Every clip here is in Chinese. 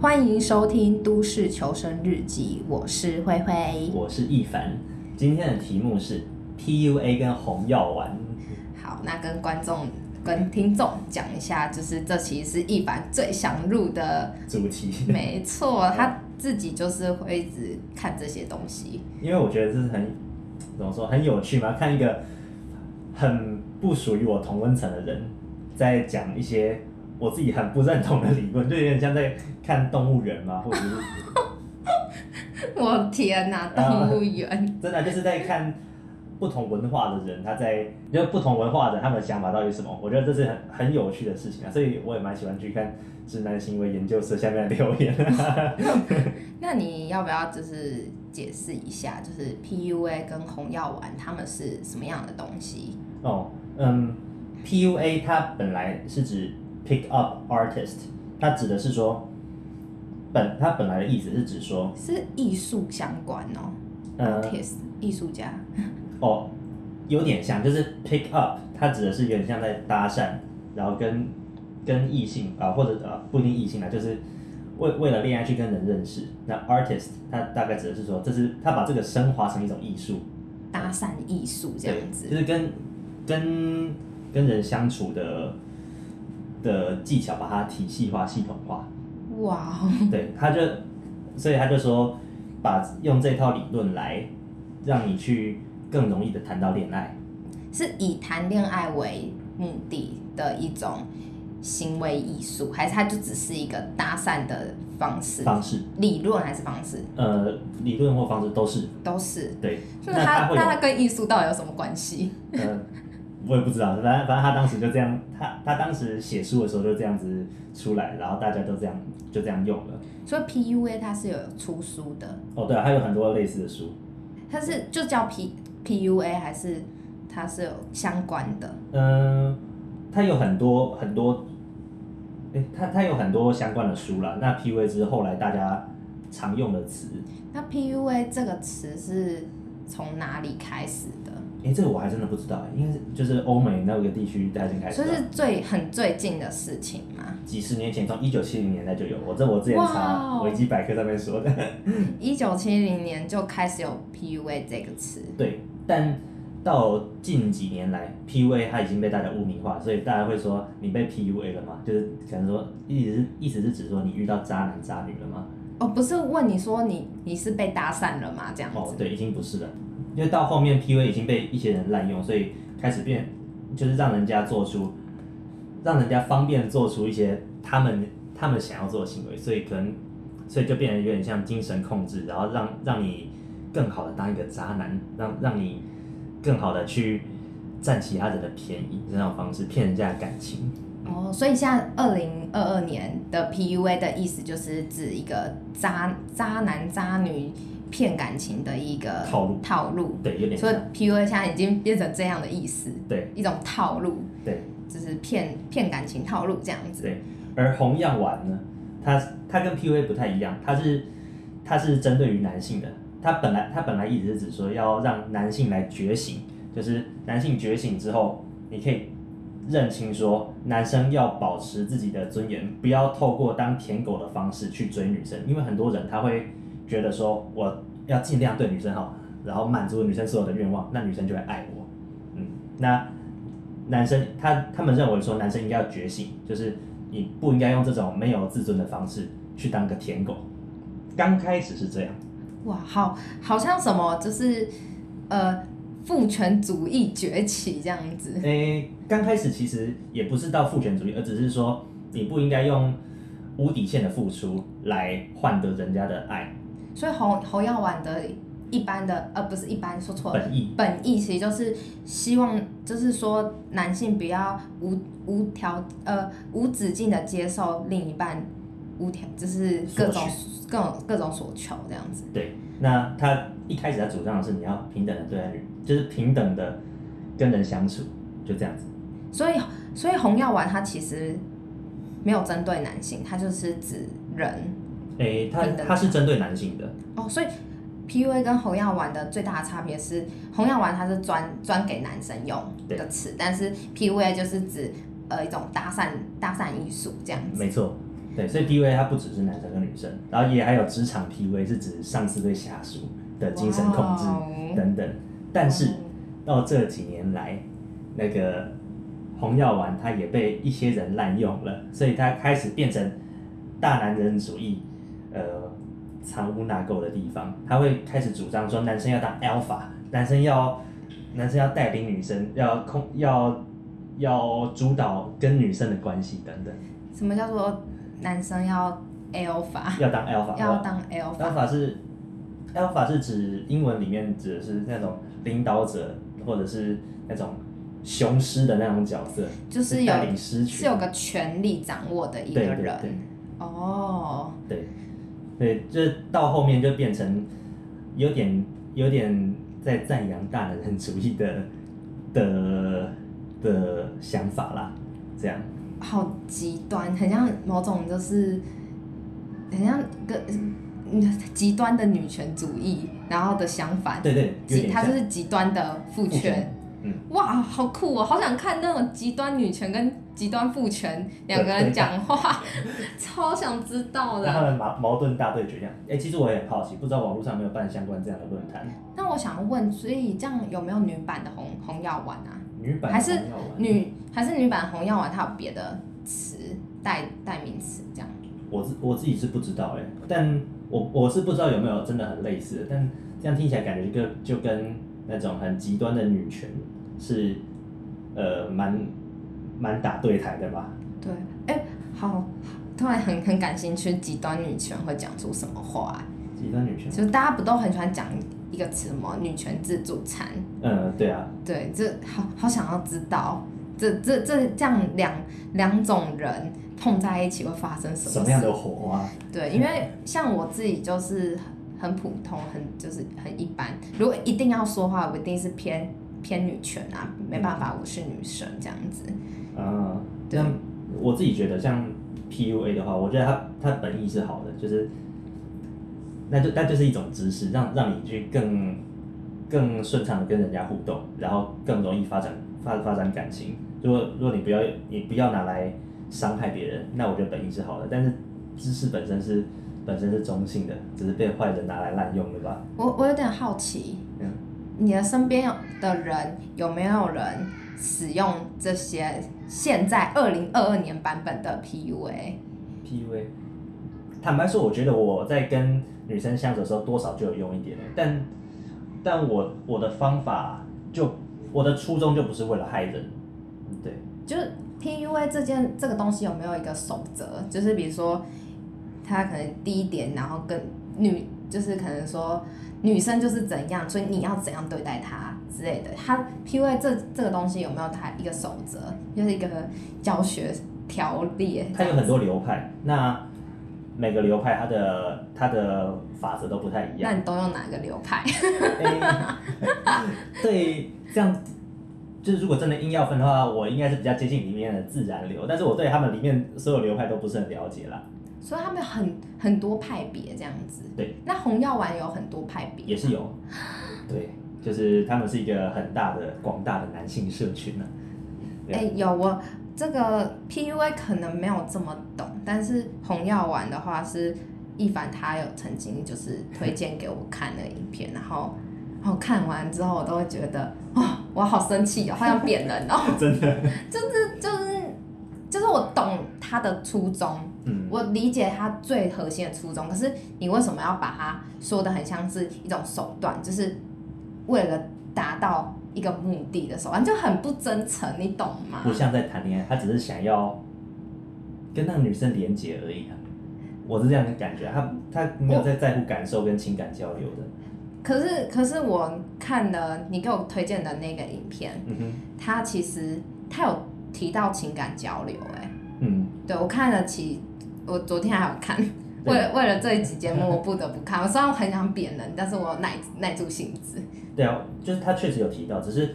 欢迎收听《都市求生日记》，我是灰灰，我是易凡。今天的题目是 PUA 跟红药丸。好，那跟观众、跟听众讲一下，就是这其实是易凡最想入的主题。没错，他自己就是会一直看这些东西，因为我觉得这是很怎么说很有趣嘛，看一个很不属于我同温层的人在讲一些。我自己很不认同的理论，就有点像在看动物园嘛，或者是 我天哪，动物园！真的就是在看不同文化的人，他在就不同文化的他们的想法到底是什么？我觉得这是很很有趣的事情啊，所以我也蛮喜欢去看直男行为研究社下面的留言。那你要不要就是解释一下，就是 PUA 跟红药丸他们是什么样的东西？哦，嗯，PUA 它本来是指。Pick up artist，它指的是说，本它本来的意思是指说，是艺术相关哦。呃，artist 艺术家。哦，有点像，就是 pick up，它指的是有点像在搭讪，然后跟跟异性啊、呃，或者呃不一定异性啊，就是为为了恋爱去跟人认识。那 artist，它大概指的是说，这是他把这个升华成一种艺术，搭讪艺术这样子，就是跟跟跟人相处的。的技巧，把它体系化、系统化。哇！对，他就，所以他就说，把用这套理论来让你去更容易的谈到恋爱，是以谈恋爱为目的的一种行为艺术，还是它就只是一个搭讪的方式？方式？理论还是方式？呃，理论或方式都是。都是。对。那它那它跟艺术到底有什么关系？呃我也不知道，反正反正他当时就这样，他他当时写书的时候就这样子出来，然后大家都这样就这样用了。所以 PUA 它是有出书的。哦，对啊，还有很多类似的书。它是就叫 P PUA 还是它是有相关的？嗯，它有很多很多，哎，它它有很多相关的书啦。那 PUA 是后来大家常用的词。那 PUA 这个词是从哪里开始的？哎，这个我还真的不知道，因为就是欧美那个地区大家已经开始。所以是最很最近的事情吗？几十年前，从一九七零年代就有，我这我之前查维基百科上面说的。一九七零年就开始有 PUA 这个词。对，但到近几年来，PUA 它已经被大家污名化，所以大家会说你被 PUA 了嘛？就是可能说意思是意思是指说你遇到渣男渣女了吗？哦，不是问你说你你是被搭讪了吗？这样子。哦，对，已经不是了。因为到后面 PUA 已经被一些人滥用，所以开始变，就是让人家做出，让人家方便做出一些他们他们想要做的行为，所以可能，所以就变得有点像精神控制，然后让让你更好的当一个渣男，让让你更好的去占其他人的便宜，这种方式骗人家感情。哦，所以像二零二二年的 PUA 的意思就是指一个渣渣男渣女。骗感情的一个套路，套路，对，有点。所以 PUA 现在已经变成这样的意思，对，一种套路，对，就是骗骗感情套路这样子。对，而红药丸呢，它它跟 PUA 不太一样，它是它是针对于男性的，它本来它本来一直是指说要让男性来觉醒，就是男性觉醒之后，你可以认清说，男生要保持自己的尊严，不要透过当舔狗的方式去追女生，因为很多人他会。觉得说我要尽量对女生好，然后满足女生所有的愿望，那女生就会爱我。嗯，那男生他他们认为说男生应该要觉醒，就是你不应该用这种没有自尊的方式去当个舔狗。刚开始是这样。哇，好，好像什么就是呃父权主义崛起这样子。诶，刚开始其实也不是到父权主义，而只是说你不应该用无底线的付出来换得人家的爱。所以红红药丸的一般的呃不是一般说错了，本意本意其实就是希望就是说男性不要无无条呃无止境的接受另一半无条就是各种各种各种所求这样子。对，那他一开始他主张的是你要平等的对待女，就是平等的跟人相处，就这样子。所以所以红药丸它其实没有针对男性，它就是指人。诶、欸，它它是针对男性的哦，所以 PUA 跟红药丸的最大的差别是，红药丸它是专专给男生用的词，但是 PUA 就是指呃一种搭讪搭讪艺术这样子。没错，对，所以 PUA 它不只是男生跟女生，然后也还有职场 PUA 是指上司对下属的精神控制等等。但是到这几年来，那个红药丸它也被一些人滥用了，所以它开始变成大男人主义，呃，藏污纳垢的地方。他会开始主张说，男生要当 alpha，男生要男生要带领女生，要控要要主导跟女生的关系等等。什么叫做男生要 alpha？要当 alpha？要当 alpha？alpha 是 alpha 是指英文里面指的是那种领导者，或者是那种。雄狮的那种角色，就是有是，是有个权力掌握的一个人。对对对哦，对，对，就到后面就变成有点有点在赞扬大男人主义的的的想法啦，这样。好极端，很像某种就是很像个极端的女权主义，然后的相反。对对，对，它就是极端的父权。嗯、哇，好酷哦！好想看那种极端女权跟极端父权两个人讲话，超想知道的。让他们矛矛盾大对决这样。哎、欸，其实我也很好奇，不知道网络上有没有办相关这样的论坛。那我想问，所以这样有没有女版的红红药丸啊？女版还是女还是女版红药丸？它有别的词代代名词这样？我自我自己是不知道哎，但我我是不知道有没有真的很类似的，但这样听起来感觉就就跟。那种很极端的女权是，呃，蛮蛮打对台的吧？对，哎、欸，好，突然很很感兴趣，极端女权会讲出什么话、啊？极端女权，其实大家不都很喜欢讲一个词吗？女权自助餐。嗯，对啊。对，这好好想要知道，这这这这样两两种人碰在一起会发生什么？什么样的火花？对，因为像我自己就是。很普通，很就是很一般。如果一定要说话，我一定是偏偏女权啊，没办法，我是女生这样子。啊，这样我自己觉得，像 PUA 的话，我觉得它它本意是好的，就是那就那就是一种知识，让让你去更更顺畅的跟人家互动，然后更容易发展发发展感情。如果如果你不要你不要拿来伤害别人，那我觉得本意是好的，但是知识本身是。本身是中性的，只是被坏人拿来滥用了吧？我我有点好奇，嗯，你的身边的人有没有人使用这些现在二零二二年版本的 PUA？PUA，坦白说，我觉得我在跟女生相处的时候，多少就有用一点，但但我我的方法就我的初衷就不是为了害人，对，就是 PUA 这件这个东西有没有一个守则？就是比如说。他可能第一点，然后跟女就是可能说女生就是怎样，所以你要怎样对待她之类的。他 PUA 这这个东西有没有他一个守则，就是一个教学条例？它有很多流派，那每个流派它的它的法则都不太一样。那你都用哪个流派？欸、对，这样就是如果真的硬要分的话，我应该是比较接近里面的自然流，但是我对他们里面所有流派都不是很了解啦。所以他们有很很多派别这样子。对。那红药丸有很多派别。也是有。对，就是他们是一个很大的、广大的男性社群呢。哎、欸，有我这个 PUA 可能没有这么懂，但是红药丸的话是一凡他有曾经就是推荐给我看的影片，然后然后看完之后我都会觉得哦，我好生气哦，好像扁人哦。真的。就是就是就是我懂他的初衷。我理解他最核心的初衷，可是你为什么要把它说的很像是一种手段，就是为了达到一个目的的手段，就很不真诚，你懂吗？不像在谈恋爱，他只是想要跟那个女生连接而已啊。我是这样的感觉，他他没有在在乎感受跟情感交流的。可是可是我看了你给我推荐的那个影片，他其实他有提到情感交流，哎，嗯，对我看了起。我昨天还有看，为了为了这一集节目，我不得不看。我虽然我很想扁人，但是我耐耐住性子。对啊，就是他确实有提到，只是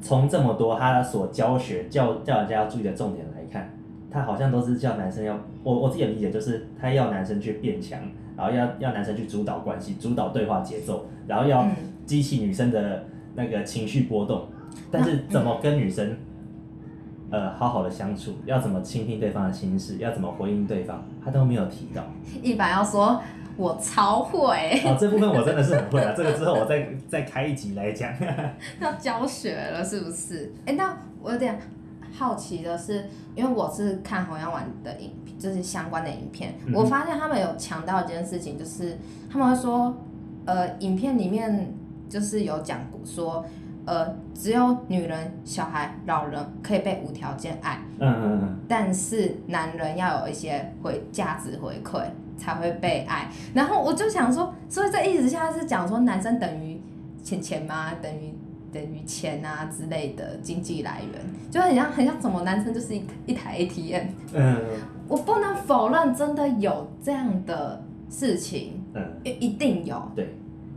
从这么多他所教学教教人家要注意的重点来看，他好像都是叫男生要我我自己的理解就是他要男生去变强，然后要要男生去主导关系，主导对话节奏，然后要激起女生的那个情绪波动。但是怎么跟女生呃好好的相处，要怎么倾听对方的心事，要怎么回应对方，他都没有提到。一般要说我超会。哦，这部分我真的是很会啊，这个之后我再再开一集来讲。要教学了是不是？哎、欸，那我有点好奇的是，因为我是看红药丸的影片，就是相关的影片，嗯、我发现他们有强调一件事情，就是他们会说，呃，影片里面就是有讲过说。呃，只有女人、小孩、老人可以被无条件爱。嗯嗯嗯。但是男人要有一些回价值回馈才会被爱。然后我就想说，所以这意思现在是讲说男生等于钱钱吗？等于等于钱啊之类的经济来源，就很像很像什么男生就是一一台 ATM。嗯。我不能否认真的有这样的事情。嗯。一一定有。对。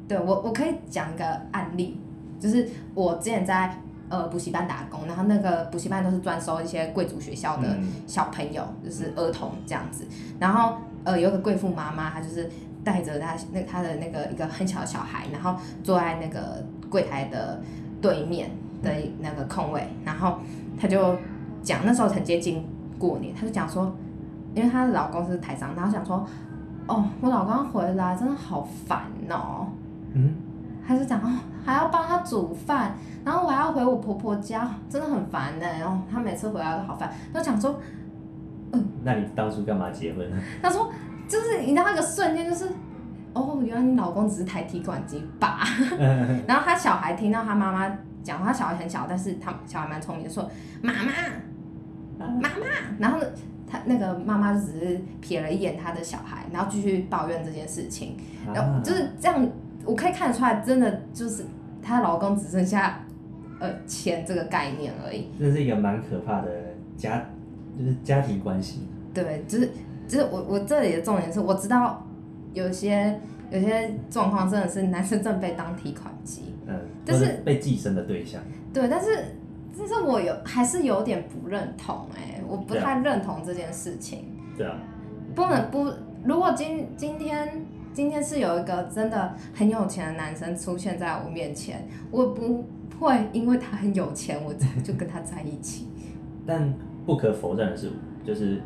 对我我可以讲一个案例。就是我之前在呃补习班打工，然后那个补习班都是专收一些贵族学校的小朋友，嗯、就是儿童这样子。然后呃有个贵妇妈妈，她就是带着她那她的那个一个很小的小孩，然后坐在那个柜台的对面的那个空位，然后她就讲那时候很接近过年，她就讲说，因为她的老公是台商，然后想说，哦我老公回来真的好烦哦。嗯。还是讲哦，还要帮他煮饭，然后我还要回我婆婆家，真的很烦呢。然后他每次回来都好烦，都讲说，嗯。那你当初干嘛结婚呢？他说，就是你知道那个瞬间就是，哦，原来你老公只是台提款机吧。然后他小孩听到他妈妈讲话，他小孩很小，但是他小孩蛮聪明的，说妈妈，妈妈。然后他那个妈妈就只是瞥了一眼他的小孩，然后继续抱怨这件事情，然后就是这样。我可以看得出来，真的就是她老公只剩下呃钱这个概念而已。这是一个蛮可怕的家，就是家庭关系。对，就是就是我我这里的重点是，我知道有些有些状况真的是男生正被当提款机，嗯，就是被寄生的对象。对，但是但是我有还是有点不认同哎、欸，我不太认同这件事情。对啊。不能不，如果今今天。今天是有一个真的很有钱的男生出现在我面前，我不会因为他很有钱，我就跟他在一起。但不可否认的是，就是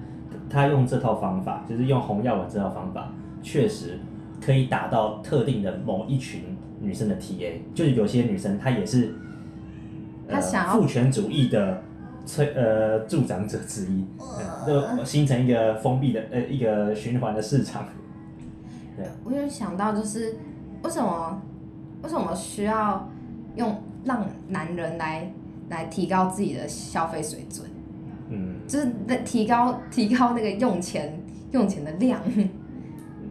他用这套方法，就是用红药丸这套方法，确实可以打到特定的某一群女生的 TA，就是有些女生她也是，她想要父权主义的催呃助长者之一，就形成一个封闭的呃一个循环的市场。我有想到，就是为什么为什么需要用让男人来来提高自己的消费水准？嗯，就是在提高提高那个用钱用钱的量。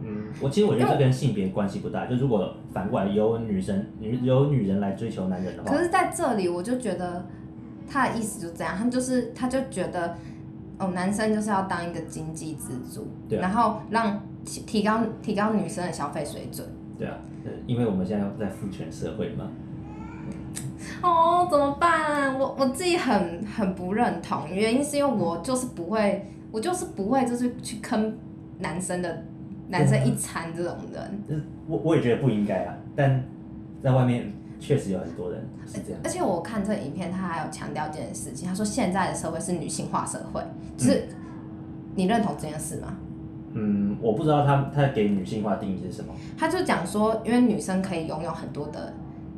嗯，我其实我觉得这跟性别关系不大。就如果反过来由女生女由女人来追求男人的话，可是在这里我就觉得他的意思就这样，他就是他就觉得哦，男生就是要当一个经济支柱，然后让。提高提高女生的消费水准。对啊，因为我们现在在父权社会嘛。哦，怎么办？我我自己很很不认同，原因是因为我就是不会，我就是不会，就是去坑男生的，男生一餐这种人。嗯，我我也觉得不应该啊，但在外面确实有很多人是这样。而且我看这影片，他还有强调这件事情，他说现在的社会是女性化社会，就是你认同这件事吗？嗯，我不知道他他给女性化定义是什么。他就讲说，因为女生可以拥有很多的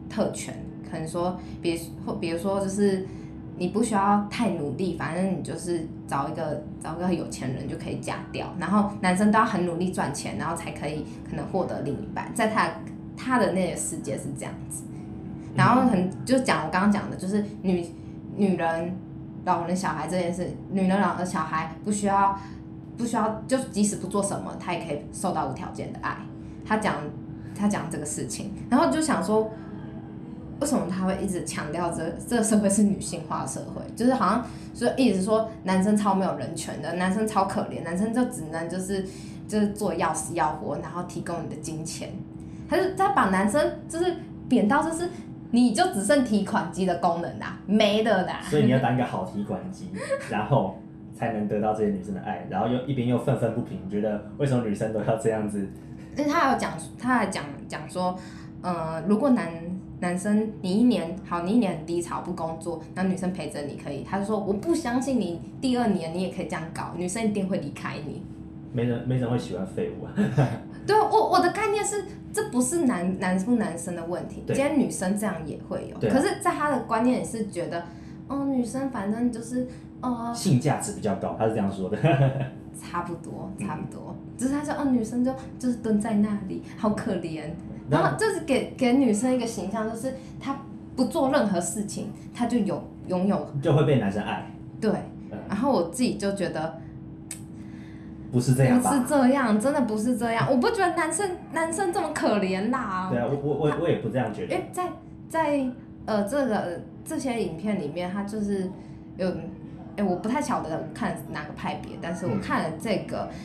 特权，可能说，比如或比如说，就是你不需要太努力，反正你就是找一个找一个有钱人就可以嫁掉。然后男生都要很努力赚钱，然后才可以可能获得另一半。在他他的那个世界是这样子。然后很就讲我刚刚讲的，就是女女人、老人、小孩这件事，女人、老人、小孩不需要。不需要，就即使不做什么，他也可以受到无条件的爱。他讲，他讲这个事情，然后就想说，为什么他会一直强调这 这个社会是女性化社会？就是好像说一直说男生超没有人权的，男生超可怜，男生就只能就是就是做要死要活，然后提供你的金钱。他就他把男生就是贬到就是你就只剩提款机的功能啦，没的啦。所以你要当一个好提款机，然后。才能得到这些女生的爱，然后又一边又愤愤不平，觉得为什么女生都要这样子？但他有讲，他还讲讲说，呃，如果男男生你一年好，你一年很低潮不工作，然后女生陪着你可以，他就说我不相信你第二年你也可以这样搞，女生一定会离开你。没人没人会喜欢废物啊。对，我我的概念是，这不是男男不男生的问题，今天女生这样也会有，啊、可是在他的观念也是觉得，哦，女生反正就是，呃，性价值比较高，他是这样说的。差不多，差不多，嗯、只是他说，哦，女生就就是蹲在那里，好可怜，然后就是给给女生一个形象，就是她不做任何事情，她就有拥有，就会被男生爱。对，然后我自己就觉得。不是这样，不是这样，真的不是这样。我不觉得男生男生这么可怜啦。对啊，我我我我也不这样觉得。因为在在呃这个这些影片里面，他就是有，哎，我不太晓得看哪个派别，但是我看了这个、嗯、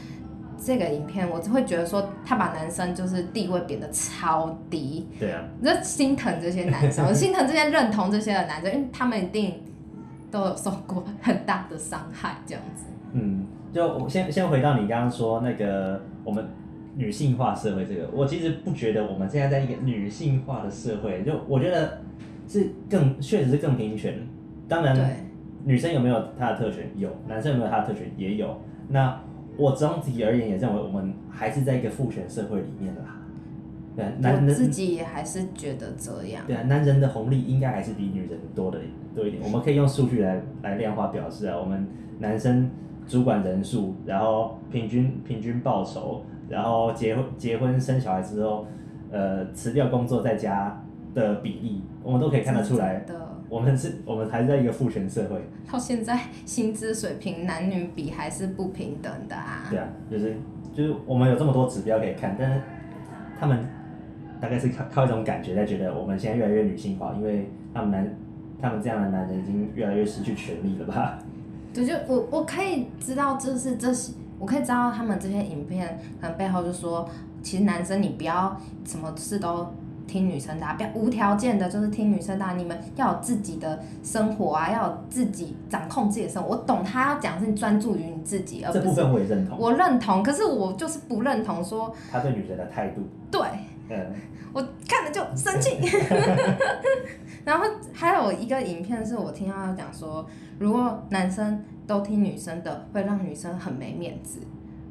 这个影片，我就会觉得说他把男生就是地位贬得超低。对啊。我就心疼这些男生，我心疼这些认同这些的男生，因为他们一定都有受过很大的伤害，这样子。嗯。就我先先回到你刚刚说那个我们女性化社会这个，我其实不觉得我们现在在一个女性化的社会，就我觉得是更确实是更平权。当然，女生有没有她的特权？有，男生有没有他的特权？也有。那我总体而言也认为我们还是在一个父权社会里面啦。对，男人自己也还是觉得这样。对啊，男人的红利应该还是比女人多的多一点。我们可以用数据来来量化表示啊，我们男生。主管人数，然后平均平均报酬，然后结婚结婚生小孩之后，呃，辞掉工作在家的比例，我们都可以看得出来。我们是，我们还是在一个父权社会。到现在薪资水平男女比还是不平等的啊。对啊，就是就是我们有这么多指标可以看，但是他们大概是靠靠一种感觉在觉得我们现在越来越女性化，因为他们男他们这样的男人已经越来越失去权利了吧。对，就我我可以知道，就是这些，我可以知道他们这些影片可能背后就说，其实男生你不要什么事都听女生的，不要无条件的就是听女生的，你们要有自己的生活啊，要有自己掌控自己的生活。我懂他要讲是专注于你自己，而不是。这部分我也认同。我认同，可是我就是不认同说他对女生的态度。对。嗯。我看了就生气。然后还有一个影片是我听到他讲说，如果男生都听女生的，会让女生很没面子。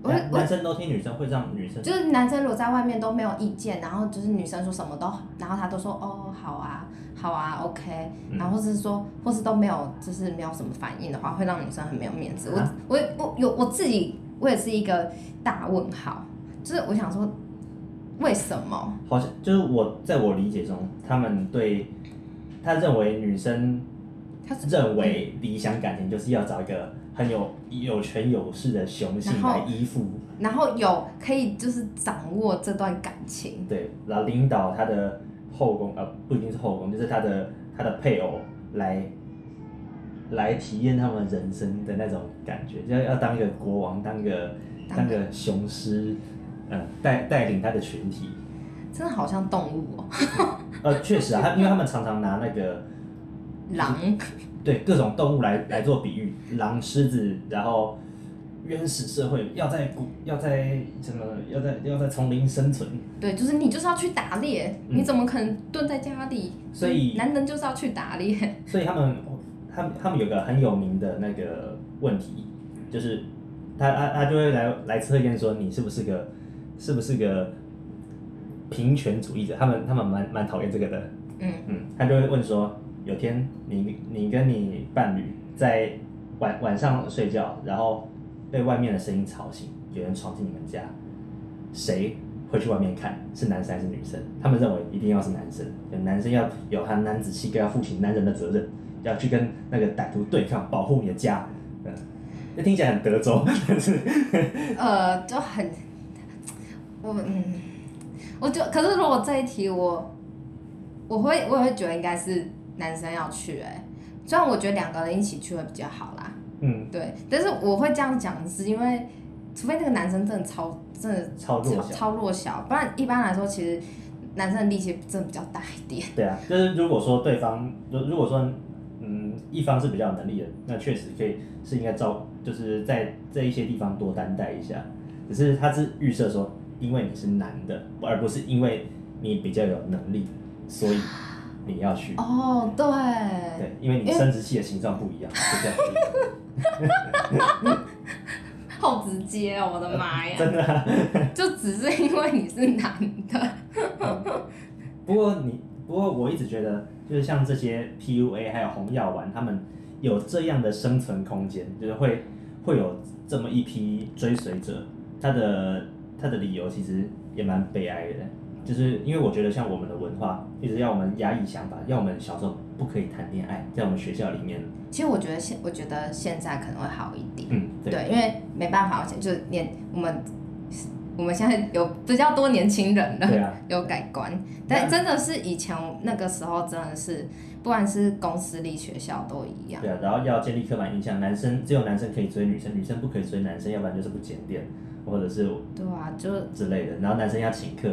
男，男生都听女生会让女生，就是男生如果在外面都没有意见，然后就是女生说什么都，然后他都说哦好啊好啊 OK，然后或是说或是都没有就是没有什么反应的话，会让女生很没有面子。我我我有我自己我也是一个大问号，就是我想说为什么？好像就是我在我理解中，他们对。他认为女生，他认为理想感情就是要找一个很有有权有势的雄性来依附，然后有可以就是掌握这段感情，对，然后领导他的后宫，呃，不一定是后宫，就是他的他的配偶来来体验他们人生的那种感觉，要要当一个国王，当一个当个雄狮，呃，带带领他的群体。真的好像动物哦。呃，确实啊，他因为他们常常拿那个狼，对各种动物来来做比喻，狼、狮子，然后原始社会要在古要在什么要在要在丛林生存。对，就是你就是要去打猎，嗯、你怎么可能蹲在家里？所以男人就是要去打猎。所以他们他们他们有个很有名的那个问题，就是他他他就会来来测验说你是不是个是不是个。平权主义者，他们他们蛮蛮讨厌这个的。嗯嗯，他就会问说：有天你你跟你伴侣在晚晚上睡觉，然后被外面的声音吵醒，有人闯进你们家，谁会去外面看？是男生还是女生？他们认为一定要是男生，男生要有他男子气概，要负起男人的责任，要去跟那个歹徒对抗，保护你的家。嗯，那听起来很德州，但 是呃，就很我嗯。我就可是如果这一题我，我会我也会觉得应该是男生要去哎、欸，虽然我觉得两个人一起去会比较好啦，嗯，对，但是我会这样讲是因为，除非那个男生真的超真的超弱小超，超弱小，不然一般来说其实男生的力气真的比较大一点。对啊，就是如果说对方如如果说嗯一方是比较有能力的，那确实可以是应该招就是在这一些地方多担待一下，只是他是预设说。因为你是男的，而不是因为你比较有能力，所以你要去。哦，对。对，因为你生殖器的形状不一样，就这样。好直接哦！我的妈呀！真的、啊。就只是因为你是男的。嗯、不过你，不过我一直觉得，就是像这些 PUA 还有红药丸，他们有这样的生存空间，就是会会有这么一批追随者。他的他的理由其实也蛮悲哀的，就是因为我觉得像我们的文化一直要我们压抑想法，要我们小时候不可以谈恋爱，在我们学校里面。其实我觉得现我觉得现在可能会好一点，嗯，对，对，因为没办法，就是年我们我们现在有比较多年轻人了，啊、有改观，但真的是以前那个时候真的是，不管是公私立学校都一样。对啊，然后要建立刻板印象，男生只有男生可以追女生，女生不可以追男生，要不然就是不检点。或者是对啊，就之类的，然后男生要请客，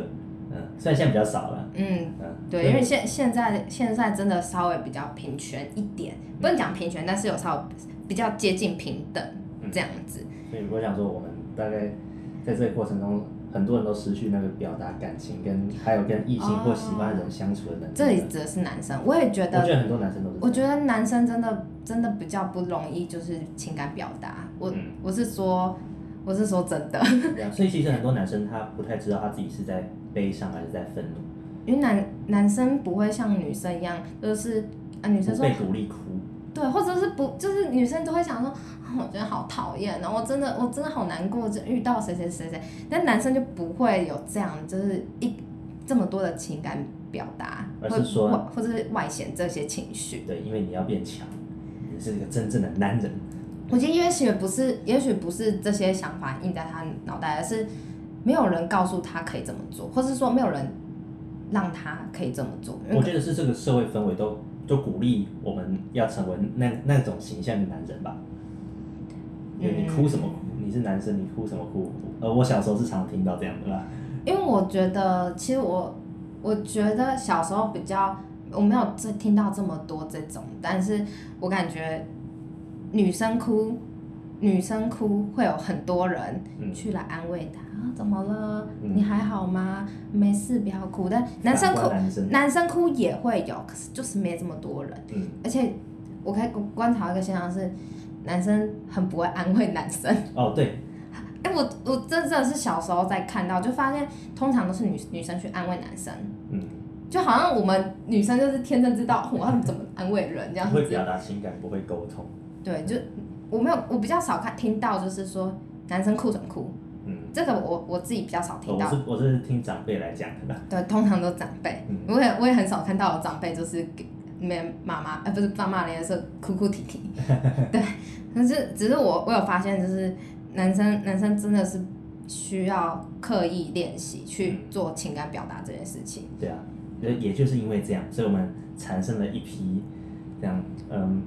嗯，虽然现在比较少了，嗯，嗯对，因为现现在现在真的稍微比较平权一点，不能讲平权，但是有稍微比较接近平等这样子。嗯、所以我想说，我们大概在这个过程中，很多人都失去那个表达感情跟还有跟异性或喜欢的人相处的能力。这里指的是男生，我也觉得，我觉得很多男生都是。我觉得男生真的真的比较不容易，就是情感表达。我、嗯、我是说。我是说真的，对啊，所以其实很多男生他不太知道他自己是在悲伤还是在愤怒，因为男男生不会像女生一样，就是啊女生说被独立哭，对，或者是不就是女生都会想说，啊、我觉得好讨厌，然后我真的我真的好难过，就遇到谁谁谁谁，但男生就不会有这样，就是一这么多的情感表达，而是说或或者是外显这些情绪，对，因为你要变强，你是一个真正的男人。我觉得也许不是，也许不是这些想法印在他脑袋，而是没有人告诉他可以这么做，或是说没有人让他可以这么做。我觉得是这个社会氛围都都鼓励我们要成为那那种形象的男人吧。你哭什么哭？你是男生，你哭什么哭？呃，我小时候是常听到这样的啦。因为我觉得，其实我我觉得小时候比较我没有这听到这么多这种，但是我感觉。女生哭，女生哭会有很多人去来安慰她。啊，怎么了？你还好吗？没事，不要哭。但男生哭，男生，男生哭也会有，可是就是没这么多人。嗯，而且我可以观察一个现象是，男生很不会安慰男生。哦，对。哎、欸，我我真的是小时候在看到，就发现通常都是女女生去安慰男生。嗯。就好像我们女生就是天生知道我要怎么安慰人这样子。不会表达情感，不会沟通。对，就我没有，我比较少看听到，就是说男生哭什么哭，嗯，这个我我自己比较少听到。我是我是听长辈来讲的。对，通常都长辈，嗯、我也我也很少看到有长辈就是给里面妈妈，呃，不是爸妈那时候哭哭啼啼。对，可是只是我我有发现，就是男生男生真的是需要刻意练习去做情感表达这件事情。对啊，也就是因为这样，所以我们产生了一批这样，嗯。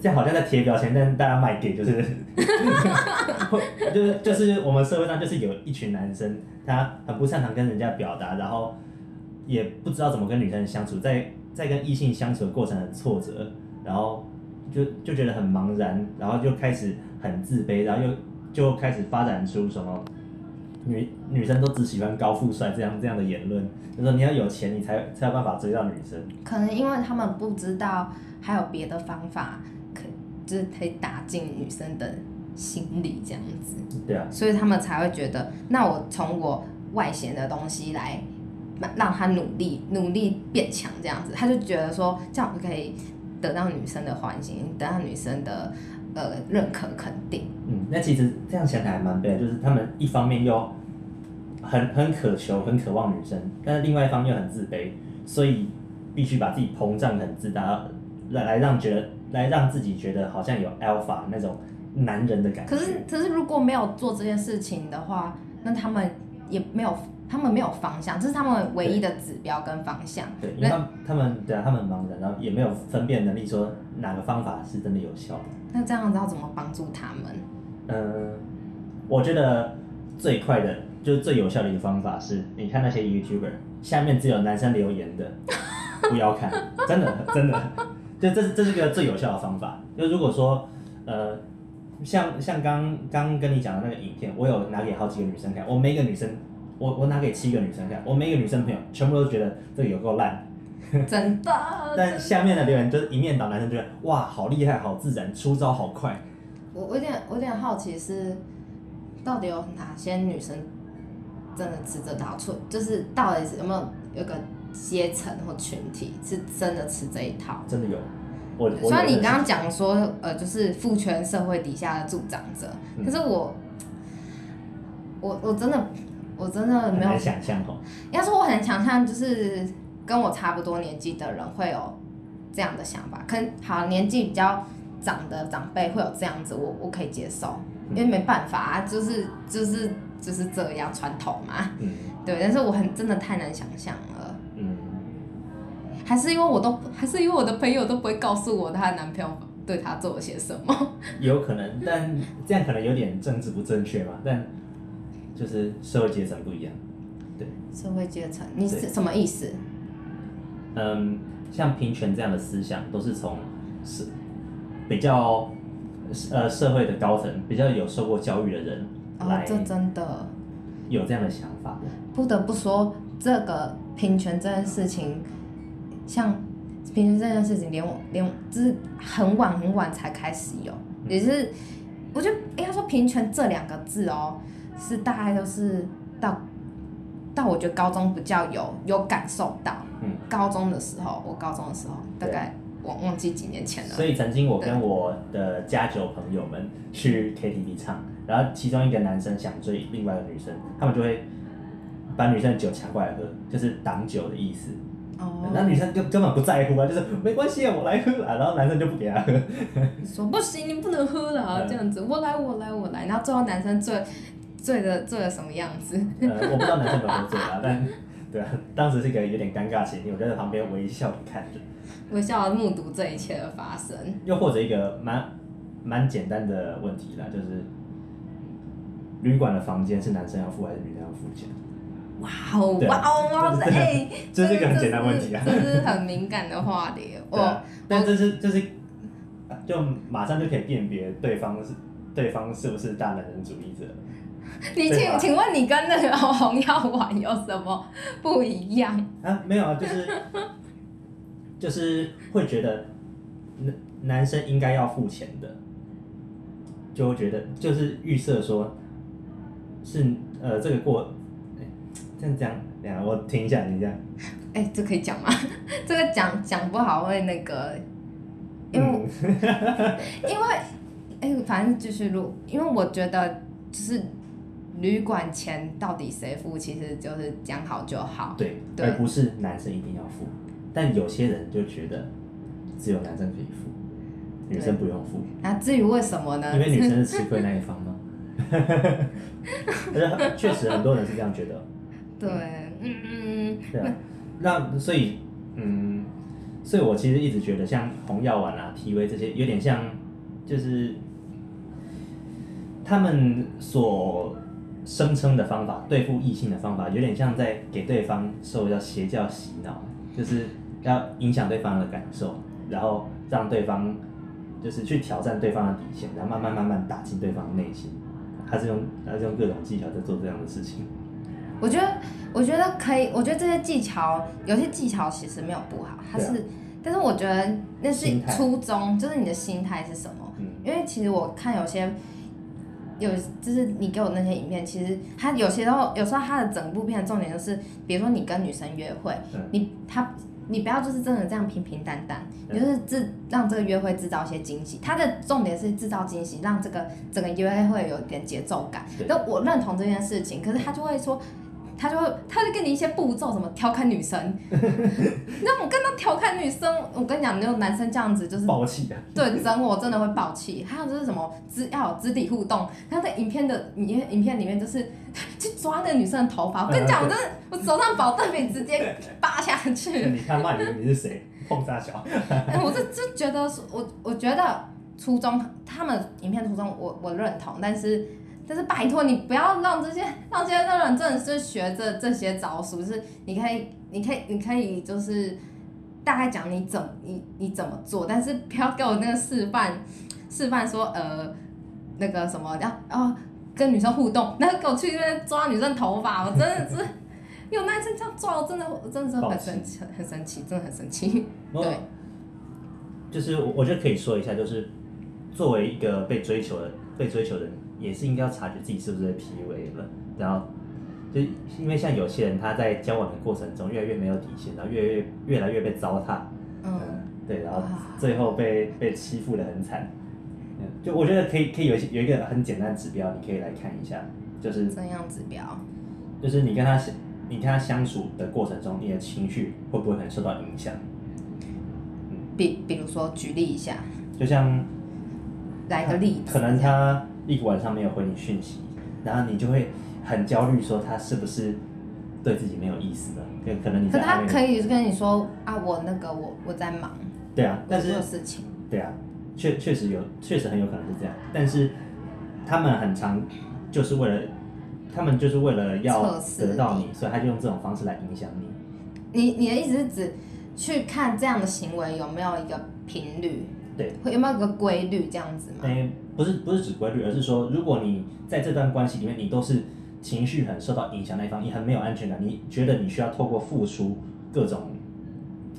这样好像在贴标签，但是大家卖给就是，就是就是我们社会上就是有一群男生，他很不擅长跟人家表达，然后也不知道怎么跟女生相处，在在跟异性相处的过程很挫折，然后就就觉得很茫然，然后就开始很自卑，然后又就开始发展出什么女女生都只喜欢高富帅这样这样的言论，就说你要有钱你才才有办法追到女生，可能因为他们不知道。还有别的方法，可就是可以打进女生的心里这样子。对啊。所以他们才会觉得，那我从我外显的东西来，让他努力努力变强这样子，他就觉得说这样就可以得到女生的欢心，得到女生的呃认可肯定。嗯，那其实这样想起来还蛮悲，就是他们一方面又很很渴求、很渴望女生，但是另外一方面又很自卑，所以必须把自己膨胀很自大。来来让觉得，来让自己觉得好像有 alpha 那种男人的感觉。可是可是如果没有做这件事情的话，那他们也没有，他们没有方向，这是他们唯一的指标跟方向。对，因为他们他们对啊，他们茫然，然后也没有分辨能力，说哪个方法是真的有效的。那这样子要怎么帮助他们？嗯，我觉得最快的，就是最有效的一个方法是，你看那些 YouTuber 下面只有男生留言的，不要看，真的真的。就这是这是个最有效的方法。就如果说，呃，像像刚刚跟你讲的那个影片，我有拿给好几个女生看，我每一个女生，我我拿给七个女生看，我每一个女生朋友全部都觉得这个有够烂，真的。但下面的留言就是一面倒，男生觉得哇，好厉害，好自然，出招好快。我我有点我有点好奇是，到底有哪些女生真的吃这套？出就是到底是有没有有个阶层或群体是真的吃这一套？真的有。我虽然你刚刚讲说，呃，就是父权社会底下的助长者，嗯、可是我我我真的我真的没有想象哦。要是我很想象，就是跟我差不多年纪的人会有这样的想法。可能好年纪比较长的长辈会有这样子，我我可以接受，因为没办法啊，就是就是就是这样传统嘛。嗯。对，但是我很真的太难想象了。嗯。还是因为我都，还是因为我的朋友都不会告诉我她的男朋友对她做了些什么。有可能，但 这样可能有点政治不正确嘛。但就是社会阶层不一样，对。社会阶层，你是什么意思？嗯，像平权这样的思想，都是从是比较呃社会的高层，比较有受过教育的人来。哦，这真的有这样的想法。不得不说，这个平权这件事情。像平权这件事情连，连连就是很晚很晚才开始有，也是，我觉得应该说平权这两个字哦，是大概都是到到我觉得高中比较有有感受到，嗯，高中的时候，我高中的时候大概我忘记几年前了。所以曾经我跟我的家酒朋友们去 KTV 唱，然后其中一个男生想追另外一个女生，他们就会把女生的酒抢过来喝，就是挡酒的意思。哦那、oh. 女生就根本不在乎啊，就是没关系啊，我来喝啊，然后男生就不给他喝。说不行，你不能喝了，这样子，我来，我来，我来，然后最后男生醉醉的醉的什么样子？呃，我不知道男生有没有醉啊，但对啊，当时是一个有点尴尬情景，我就在旁边微笑的看着，微笑的目睹这一切的发生。又或者一个蛮蛮简单的问题啦，就是旅馆的房间是男生要付还是女生要付钱？哇哦哇哦哇塞！哎，这是一个很简单问题啊，这是很敏感的话题。我，但这是这是，就马上就可以辨别对方是对方是不是大男人主义者。你请请问你跟那个红药丸有什么不一样？啊，没有啊，就是 就是会觉得男男生应该要付钱的，就会觉得就是预设说，是呃这个过。这样讲，等下我听一下，你这样。哎、欸，这可以讲吗？这个讲讲不好会那个，因为、嗯、因为哎、欸，反正就是录，因为我觉得就是旅馆钱到底谁付，其实就是讲好就好。对，对，而不是男生一定要付。但有些人就觉得只有男生可以付，女生不用付。那至于为什么呢？因为女生是吃亏那一方吗？确实很多人是这样觉得。对，嗯嗯，对啊，那所以，嗯，所以我其实一直觉得像红药丸啊、T V 这些，有点像，就是他们所声称的方法对付异性的方法，有点像在给对方受叫邪教洗脑，就是要影响对方的感受，然后让对方就是去挑战对方的底线，然后慢慢慢慢打进对方的内心，他是用他是用各种技巧在做这样的事情。我觉得，我觉得可以。我觉得这些技巧，有些技巧其实没有不好，它是，啊、但是我觉得那是初衷，就是你的心态是什么？嗯。因为其实我看有些，有就是你给我那些影片，其实他有些时候，有时候他的整部片的重点就是，比如说你跟女生约会，嗯、你他你不要就是真的这样平平淡淡，就是制让这个约会制造一些惊喜。他的重点是制造惊喜，让这个整个约会有点节奏感。那我认同这件事情，可是他就会说。他就会，他就给你一些步骤，什么调侃女生。那我跟他调侃女生，我跟你讲，那种男生这样子就是爆气啊。对，整我真的会爆气。还有就是什么肢要有肢体互动，他在影片的影影片里面就是去抓那个女生的头发。我跟你讲，我真的，我手上保证比直接扒下去。你看嘛，你你是谁？碰大小。哎，我就就觉得，我我觉得初衷，他们影片初衷我我认同，但是。但是拜托你不要让这些让这些人真的是学着这些招数，就是你可以你可以你可以就是大概讲你怎你你怎么做，但是不要给我那个示范示范说呃那个什么要哦跟女生互动，然后给我去那边抓女生头发，我真的是有男生这样做，我真的我真的是很生气，很生气，真的很生气。对，就是我我觉得可以说一下，就是作为一个被追求的被追求的人，也是应该要察觉自己是不是被 PUA 了，然后就因为像有些人他在交往的过程中越来越没有底线，然后越来越越来越被糟蹋，嗯，对，然后最后被被欺负的很惨。就我觉得可以可以有一有一个很简单的指标，你可以来看一下，就是怎样指标？就是你跟他你跟他相处的过程中，你的情绪会不会很受到影响？嗯，比比如说举例一下，就像来个例子，可能他一个晚上没有回你讯息，然后你就会很焦虑，说他是不是对自己没有意思了？可可能你可他可以跟你说啊，我那个我我在忙，对啊，但是有事情，对啊。确确实有，确实很有可能是这样，但是他们很常就是为了，他们就是为了要得到你，你所以他就用这种方式来影响你。你你的意思是指去看这样的行为有没有一个频率？对，会有没有一个规律这样子吗？欸，不是不是指规律，而是说如果你在这段关系里面，你都是情绪很受到影响那一方，你很没有安全感，你觉得你需要透过付出各种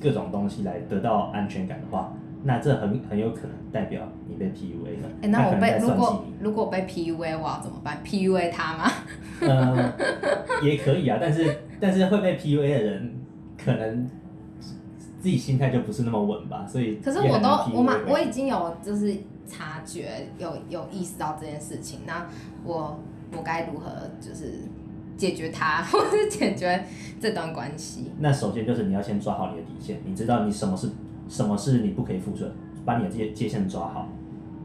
各种东西来得到安全感的话。那这很很有可能代表你被 PUA 了。哎、欸，那我被如果如果被 PUA，我要怎么办？PUA 他吗？呃，也可以啊，但是但是会被 PUA 的人，可能自己心态就不是那么稳吧，所以。可是我都我蛮我已经有就是察觉有有意识到这件事情，那我我该如何就是解决它，或是解决这段关系？那首先就是你要先抓好你的底线，你知道你什么是。什么是你不可以付出的？把你的界界限抓好，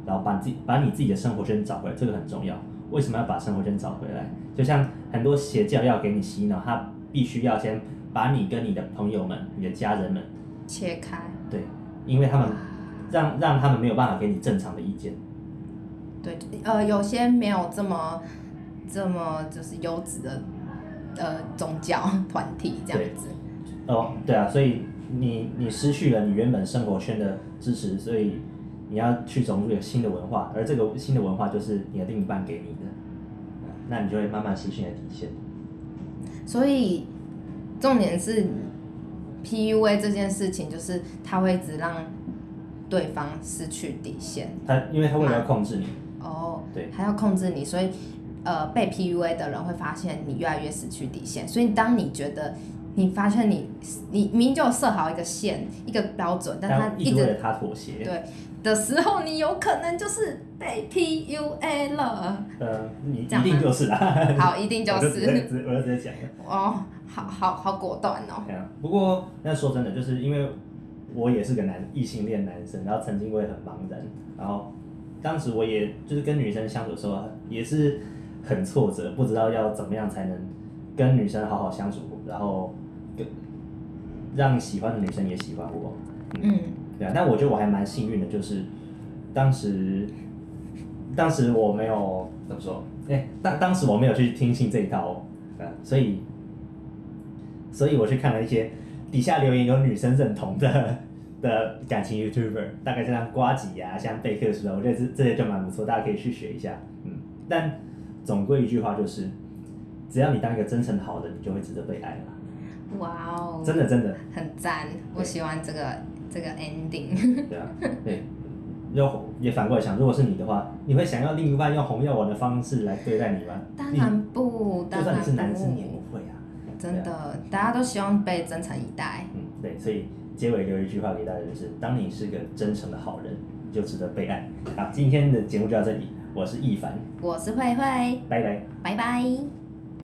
然后把自己把你自己的生活圈找回来，这个很重要。为什么要把生活圈找回来？就像很多邪教要给你洗脑，他必须要先把你跟你的朋友们、你的家人们切开。对，因为他们让让他们没有办法给你正常的意见。对，呃，有些没有这么这么就是优质的呃宗教团体这样子。哦，对啊，所以。你你失去了你原本生活圈的支持，所以你要去融入一个新的文化，而这个新的文化就是你的另一半给你的，那你就会慢慢失去你的底线。所以重点是 PUA 这件事情，就是他会一直让对方失去底线。他因为他为了要控制你。哦。对。他要控制你，所以呃，被 PUA 的人会发现你越来越失去底线。所以当你觉得。你发现你你明明就设好一个线一个标准，但他一直为了他妥协，对的时候，你有可能就是被 PUA 了。呃，你一定就是啦。好，一定就是。我就直接我就直接讲了。哦，好好好果断哦。对啊，不过那说真的，就是因为我也是个男异性恋男生，然后曾经我也很茫然，然后当时我也就是跟女生相处的时候也是很挫折，不知道要怎么样才能跟女生好好相处，然后。让喜欢的女生也喜欢我，嗯，嗯对啊，但我觉得我还蛮幸运的，就是当时，当时我没有怎么说，哎、欸，当当时我没有去听信这一套，啊，所以，所以我去看了一些底下留言有女生认同的的感情 YouTuber，大概像瓜吉啊，像贝克书啊，我觉得这这些就蛮不错，大家可以去学一下，嗯，但总归一句话就是，只要你当一个真诚好人，你就会值得被爱了。哇哦！真的真的很赞，我喜欢这个这个 ending。对啊，对，又也反过来想，如果是你的话，你会想要另一半用红药丸的方式来对待你吗？当然不，当然不。就算你是男生，你也不会啊。真的，大家都希望被真诚以待。嗯，对，所以结尾留一句话给大家，就是：当你是个真诚的好人，你就值得被爱。好，今天的节目就到这里，我是易凡，我是慧慧，拜拜，拜拜。